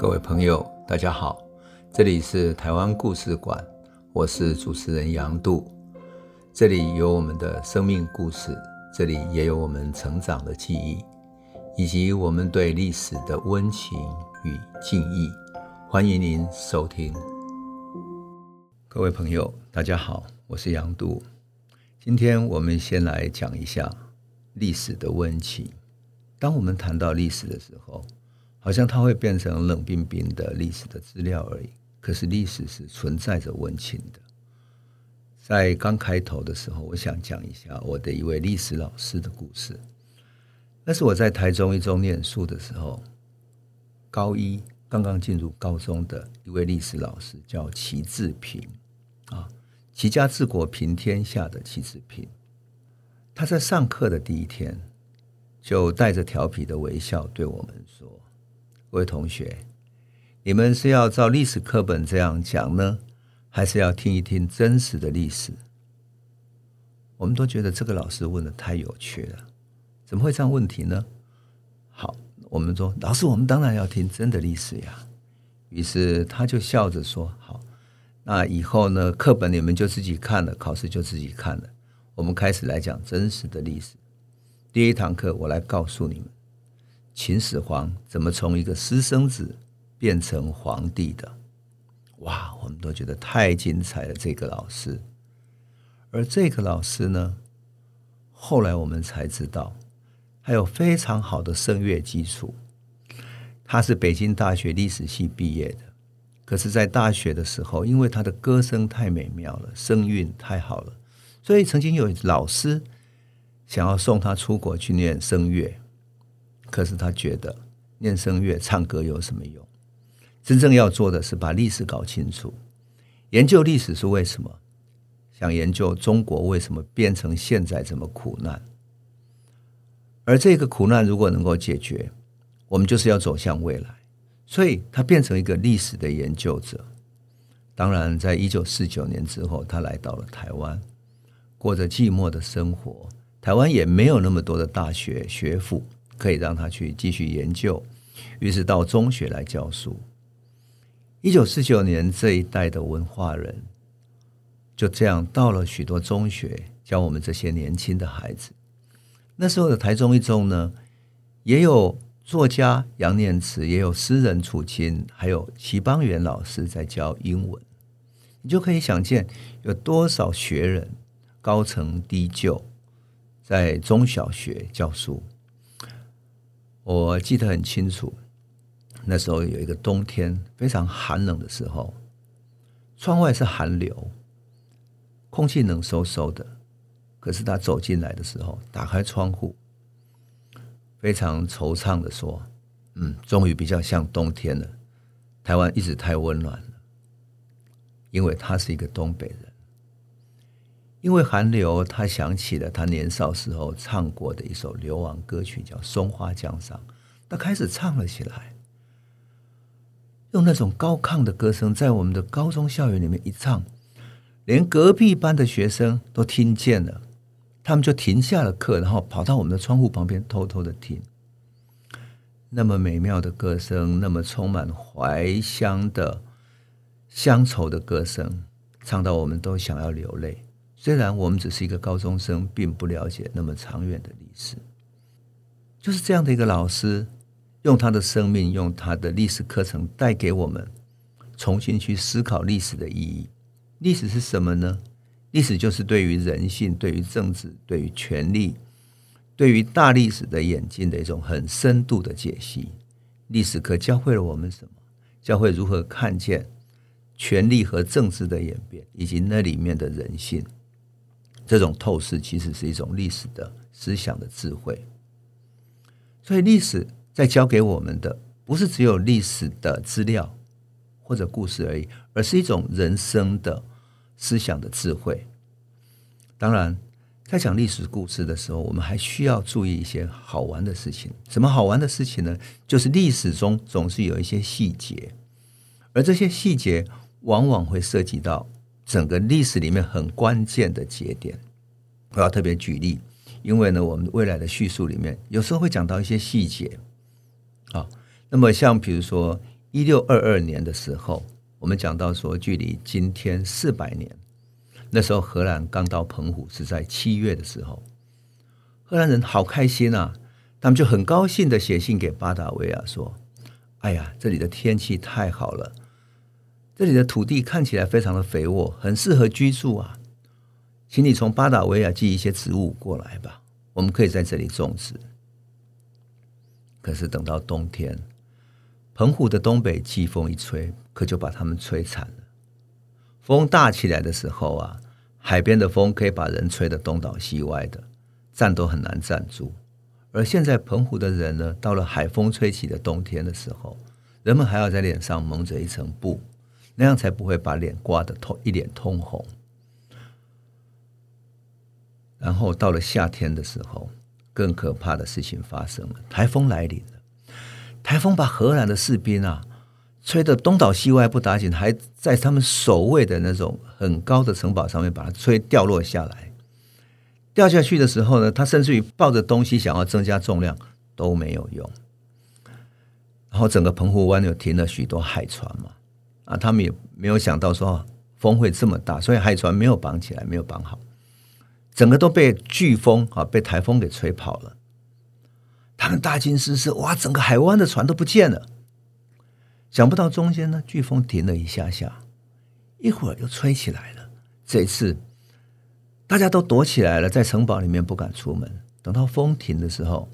各位朋友，大家好，这里是台湾故事馆，我是主持人杨度，这里有我们的生命故事，这里也有我们成长的记忆，以及我们对历史的温情与敬意。欢迎您收听。各位朋友，大家好，我是杨度，今天我们先来讲一下历史的温情。当我们谈到历史的时候，好像它会变成冷冰冰的历史的资料而已。可是历史是存在着温情的。在刚开头的时候，我想讲一下我的一位历史老师的故事。那是我在台中一中念书的时候，高一刚刚进入高中的一位历史老师，叫齐志平啊，齐家治国平天下的齐志平。他在上课的第一天，就带着调皮的微笑对我们说。各位同学，你们是要照历史课本这样讲呢，还是要听一听真实的历史？我们都觉得这个老师问的太有趣了，怎么会这样问题呢？好，我们说老师，我们当然要听真的历史呀。于是他就笑着说：“好，那以后呢，课本你们就自己看了，考试就自己看了。我们开始来讲真实的历史。第一堂课，我来告诉你们。”秦始皇怎么从一个私生子变成皇帝的？哇，我们都觉得太精彩了。这个老师，而这个老师呢，后来我们才知道，他有非常好的声乐基础。他是北京大学历史系毕业的，可是，在大学的时候，因为他的歌声太美妙了，声韵太好了，所以曾经有老师想要送他出国去念声乐。可是他觉得念声乐唱歌有什么用？真正要做的是把历史搞清楚，研究历史是为什么？想研究中国为什么变成现在这么苦难？而这个苦难如果能够解决，我们就是要走向未来。所以他变成一个历史的研究者。当然，在一九四九年之后，他来到了台湾，过着寂寞的生活。台湾也没有那么多的大学学府。可以让他去继续研究，于是到中学来教书。一九四九年，这一代的文化人就这样到了许多中学，教我们这些年轻的孩子。那时候的台中一中呢，也有作家杨念慈，也有诗人楚钦，还有齐邦媛老师在教英文。你就可以想见有多少学人高成低就，在中小学教书。我记得很清楚，那时候有一个冬天非常寒冷的时候，窗外是寒流，空气冷飕飕的。可是他走进来的时候，打开窗户，非常惆怅的说：“嗯，终于比较像冬天了。台湾一直太温暖了，因为他是一个东北人。因为寒流，他想起了他年少时候唱过的一首流亡歌曲，叫《松花江上》。他开始唱了起来，用那种高亢的歌声，在我们的高中校园里面一唱，连隔壁班的学生都听见了，他们就停下了课，然后跑到我们的窗户旁边偷偷的听。那么美妙的歌声，那么充满怀乡的乡愁的歌声，唱到我们都想要流泪。虽然我们只是一个高中生，并不了解那么长远的历史，就是这样的一个老师，用他的生命，用他的历史课程带给我们重新去思考历史的意义。历史是什么呢？历史就是对于人性、对于政治、对于权力、对于大历史的演进的一种很深度的解析。历史课教会了我们什么？教会如何看见权力和政治的演变，以及那里面的人性。这种透视其实是一种历史的思想的智慧，所以历史在教给我们的不是只有历史的资料或者故事而已，而是一种人生的思想的智慧。当然，在讲历史故事的时候，我们还需要注意一些好玩的事情。什么好玩的事情呢？就是历史中总是有一些细节，而这些细节往往会涉及到。整个历史里面很关键的节点，我要特别举例，因为呢，我们未来的叙述里面有时候会讲到一些细节啊。那么，像比如说，一六二二年的时候，我们讲到说，距离今天四百年，那时候荷兰刚到澎湖是在七月的时候，荷兰人好开心啊，他们就很高兴的写信给巴达维亚说：“哎呀，这里的天气太好了，这里的土地看起来非常的肥沃，很适合居住啊，请你从巴达维亚寄一些植物过来吧，我们可以在这里种植。”可是等到冬天，澎湖的东北季风一吹，可就把他们吹惨了。风大起来的时候啊，海边的风可以把人吹得东倒西歪的，站都很难站住。而现在澎湖的人呢，到了海风吹起的冬天的时候，人们还要在脸上蒙着一层布，那样才不会把脸刮得通一脸通红。然后到了夏天的时候。更可怕的事情发生了，台风来临了。台风把荷兰的士兵啊，吹得东倒西歪不打紧，还在他们守卫的那种很高的城堡上面把它吹掉落下来。掉下去的时候呢，他甚至于抱着东西想要增加重量都没有用。然后整个澎湖湾又停了许多海船嘛，啊，他们也没有想到说风会这么大，所以海船没有绑起来，没有绑好。整个都被飓风啊，被台风给吹跑了。他们大惊失色，哇！整个海湾的船都不见了。想不到中间呢，飓风停了一下下，一会儿又吹起来了。这一次大家都躲起来了，在城堡里面不敢出门。等到风停的时候，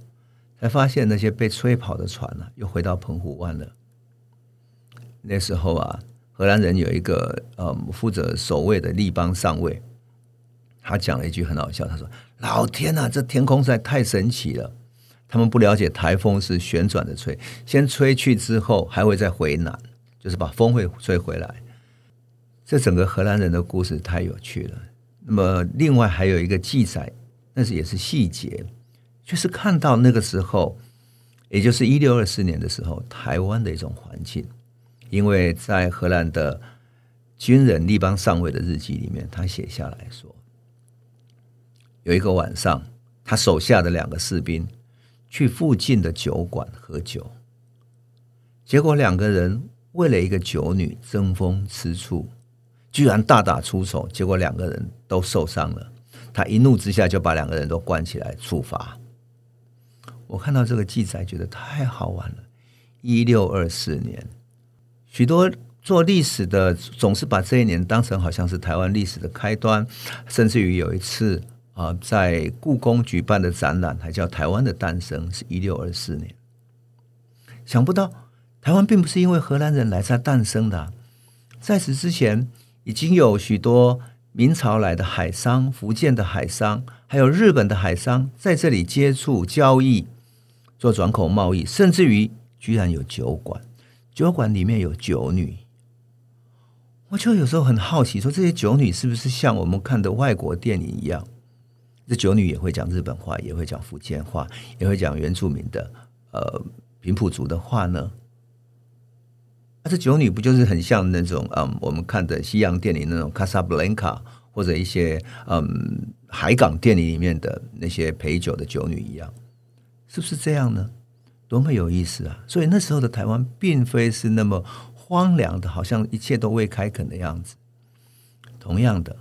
才发现那些被吹跑的船呢，又回到澎湖湾了。那时候啊，荷兰人有一个呃负责守卫的立邦上尉。他讲了一句很好笑，他说：“老天呐，这天空实在太神奇了！他们不了解台风是旋转的吹，先吹去之后还会再回南，就是把风会吹回来。这整个荷兰人的故事太有趣了。那么另外还有一个记载，那是也是细节，就是看到那个时候，也就是一六二四年的时候，台湾的一种环境，因为在荷兰的军人立邦上尉的日记里面，他写下来说。”有一个晚上，他手下的两个士兵去附近的酒馆喝酒，结果两个人为了一个酒女争风吃醋，居然大打出手，结果两个人都受伤了。他一怒之下就把两个人都关起来处罚。我看到这个记载，觉得太好玩了。一六二四年，许多做历史的总是把这一年当成好像是台湾历史的开端，甚至于有一次。啊，在故宫举办的展览还叫《台湾的诞生》，是一六二四年。想不到台湾并不是因为荷兰人来才诞生的，在此之前已经有许多明朝来的海商、福建的海商，还有日本的海商在这里接触交易、做转口贸易，甚至于居然有酒馆，酒馆里面有酒女。我就有时候很好奇，说这些酒女是不是像我们看的外国电影一样？这酒女也会讲日本话，也会讲福建话，也会讲原住民的呃平埔族的话呢。啊、这酒女不就是很像那种嗯我们看的西洋电影那种卡萨布兰卡或者一些嗯海港电影里面的那些陪酒的酒女一样，是不是这样呢？多么有意思啊！所以那时候的台湾并非是那么荒凉的，好像一切都未开垦的样子。同样的。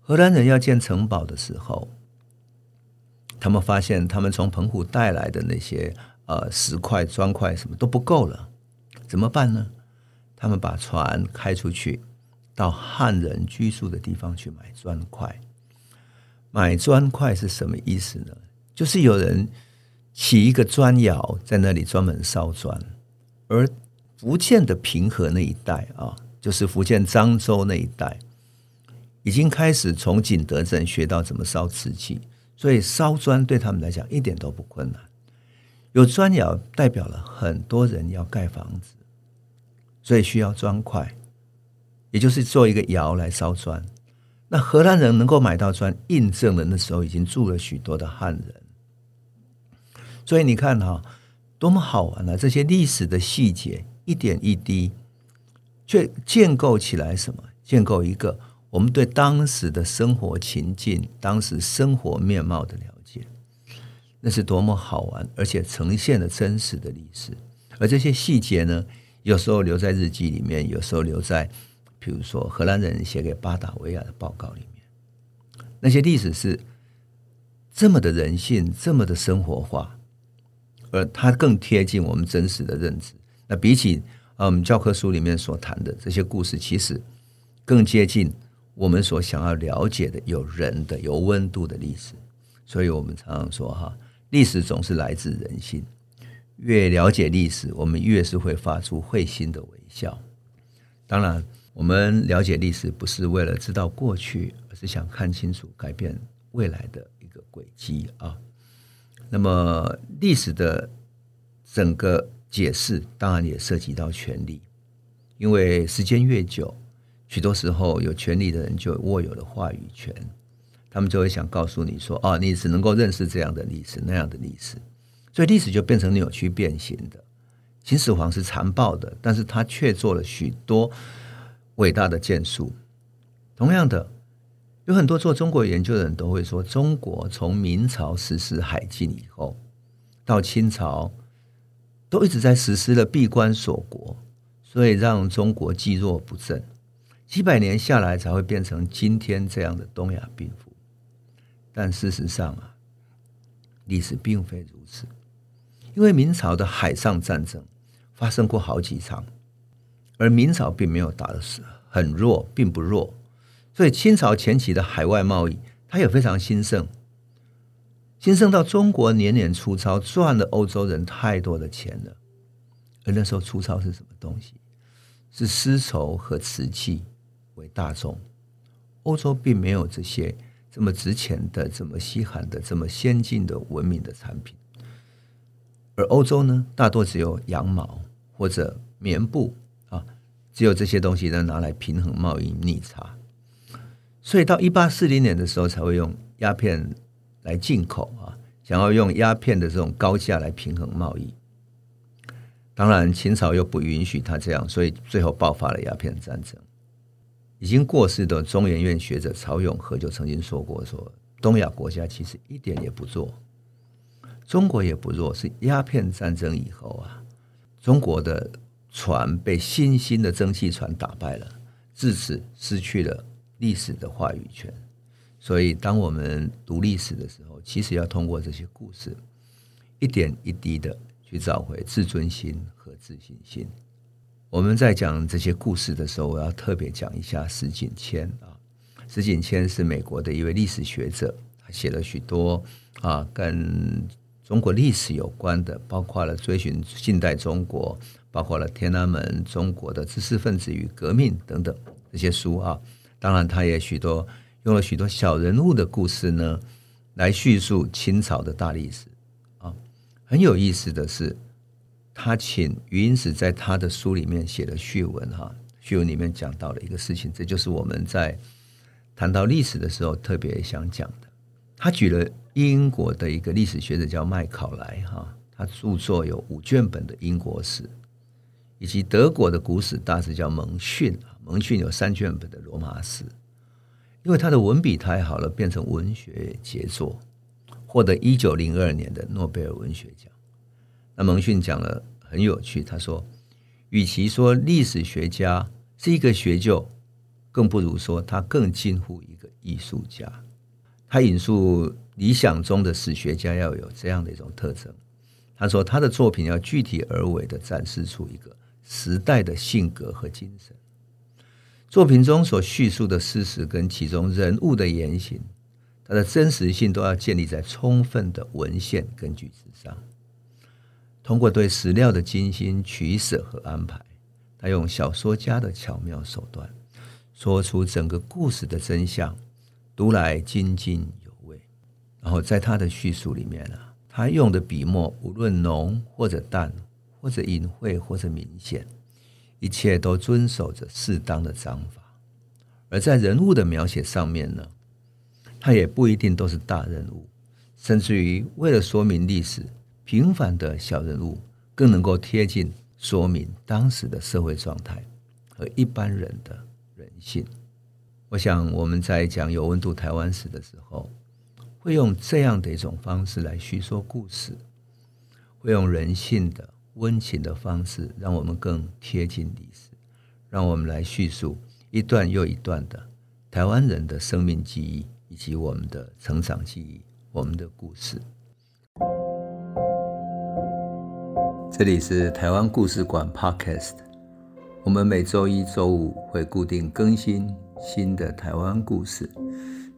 荷兰人要建城堡的时候，他们发现他们从澎湖带来的那些呃石块、砖块什么都不够了，怎么办呢？他们把船开出去，到汉人居住的地方去买砖块。买砖块是什么意思呢？就是有人起一个砖窑，在那里专门烧砖。而福建的平和那一带啊，就是福建漳州那一带。已经开始从景德镇学到怎么烧瓷器，所以烧砖对他们来讲一点都不困难。有砖窑代表了很多人要盖房子，所以需要砖块，也就是做一个窑来烧砖。那荷兰人能够买到砖，印证了那时候已经住了许多的汉人。所以你看哈，多么好玩啊！这些历史的细节一点一滴，却建构起来什么？建构一个。我们对当时的生活情境、当时生活面貌的了解，那是多么好玩，而且呈现了真实的历史。而这些细节呢，有时候留在日记里面，有时候留在，比如说荷兰人写给巴达维亚的报告里面。那些历史是这么的人性，这么的生活化，而它更贴近我们真实的认知。那比起嗯教科书里面所谈的这些故事，其实更接近我们所想要了解的有人的、有温度的历史。所以我们常常说哈，历史总是来自人性。越了解历史，我们越是会发出会心的微笑。当然，我们了解历史不是为了知道过去，而是想看清楚改变未来的一个轨迹啊。那么，历史的整个解释，当然也涉及到权力，因为时间越久，许多时候有权力的人就握有了话语权，他们就会想告诉你说：“哦，你只能够认识这样的历史，那样的历史。”所以历史就变成扭曲变形的。秦始皇是残暴的，但是他却做了许多伟大的建树。同样的，有很多做中国研究的人都会说，中国从明朝实施海禁以后，到清朝都一直在实施了闭关锁国，所以让中国积弱不振，几百年下来才会变成今天这样的东亚病夫。但事实上啊，历史并非如此。因为明朝的海上战争发生过好几场，而明朝并没有打的是很弱，并不弱，所以清朝前期的海外贸易，它也非常兴盛，兴盛到中国年年出钞，赚了欧洲人太多的钱了。而那时候出钞是什么东西？是丝绸和瓷器为大宗，欧洲并没有这些这么值钱的、这么稀罕的、这么先进的文明的产品。而欧洲呢，大多只有羊毛或者棉布啊，只有这些东西能拿来平衡贸易逆差。所以到一八四零年的时候，才会用鸦片来进口啊，想要用鸦片的这种高价来平衡贸易。当然，清朝又不允许他这样，所以最后爆发了鸦片战争。已经过世的中研院学者曹永和就曾经说过：说东亚国家其实一点也不弱。中国也不弱，是鸦片战争以后啊，中国的船被新兴的蒸汽船打败了，自此失去了历史的话语权。所以，当我们读历史的时候，其实要通过这些故事，一点一滴的去找回自尊心和自信心。我们在讲这些故事的时候，我要特别讲一下石景谦啊。石景谦是美国的一位历史学者，他写了许多啊跟。中国历史有关的，包括了追寻近代中国，包括了天安门、中国的知识分子与革命等等这些书啊。当然，他也许多用了许多小人物的故事呢，来叙述清朝的大历史啊。很有意思的是，他请余英时在他的书里面写了序文哈，序文里面讲到了一个事情，这就是我们在谈到历史的时候特别想讲的。他举了英国的一个历史学者叫麦考莱哈，他著作有五卷本的英国史，以及德国的古史大师叫蒙逊，蒙逊有三卷本的罗马史。因为他的文笔太好了，变成文学杰作，获得一九零二年的诺贝尔文学奖。那蒙逊讲了很有趣，他说，与其说历史学家是一个学究，更不如说他更近乎一个艺术家。他引述理想中的史学家要有这样的一种特征。他说，他的作品要具体而为的展示出一个时代的性格和精神。作品中所叙述的事实跟其中人物的言行，它的真实性都要建立在充分的文献根据之上。通过对史料的精心取舍和安排，他用小说家的巧妙手段，说出整个故事的真相。读来津津有味，然后在他的叙述里面啊，他用的笔墨无论浓或者淡，或者隐晦或者明显，一切都遵守着适当的章法。而在人物的描写上面呢，他也不一定都是大人物，甚至于为了说明历史，平凡的小人物更能够贴近说明当时的社会状态和一般人的人性。我想我们在讲有温度台湾史的时候，会用这样的一种方式来叙说故事，会用人性的温情的方式，让我们更贴近历史。让我们来叙述一段又一段的台湾人的生命记忆，以及我们的成长记忆，我们的故事。这里是台湾故事馆 Podcast，我们每周一、周五会固定更新新的台湾故事，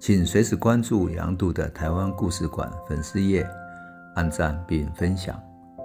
请随时关注杨度的台湾故事馆粉丝页，按赞并分享。